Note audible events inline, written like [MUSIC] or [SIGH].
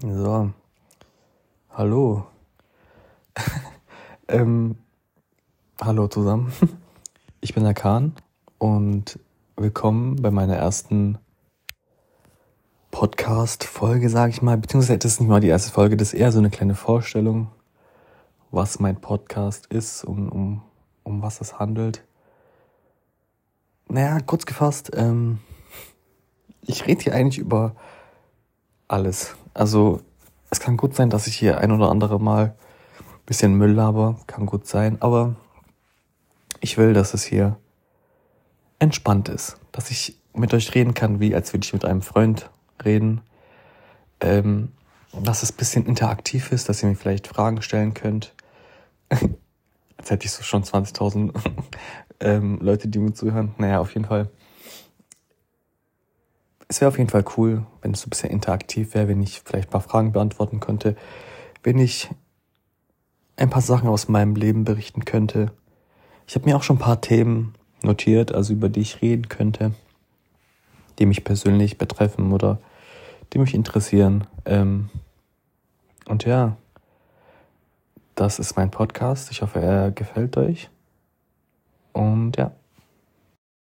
So. Hallo. [LAUGHS] ähm, hallo zusammen. [LAUGHS] Ich bin der Kahn und willkommen bei meiner ersten Podcast-Folge, sage ich mal. Beziehungsweise das ist nicht mal die erste Folge, das ist eher so eine kleine Vorstellung, was mein Podcast ist und um, um was es handelt. Naja, kurz gefasst, ähm, [LAUGHS] ich rede hier eigentlich über alles. Also es kann gut sein, dass ich hier ein oder andere Mal ein bisschen Müll laber, kann gut sein, aber ich will, dass es hier entspannt ist, dass ich mit euch reden kann, wie als würde ich mit einem Freund reden, ähm, dass es ein bisschen interaktiv ist, dass ihr mir vielleicht Fragen stellen könnt. [LAUGHS] als hätte ich so schon 20.000 [LAUGHS] ähm, Leute, die mir zuhören. Naja, auf jeden Fall es wäre auf jeden Fall cool, wenn es so ein bisschen interaktiv wäre, wenn ich vielleicht ein paar Fragen beantworten könnte, wenn ich ein paar Sachen aus meinem Leben berichten könnte. Ich habe mir auch schon ein paar Themen notiert, also über die ich reden könnte, die mich persönlich betreffen oder die mich interessieren. Ähm, und ja, das ist mein Podcast. Ich hoffe, er gefällt euch. Und ja.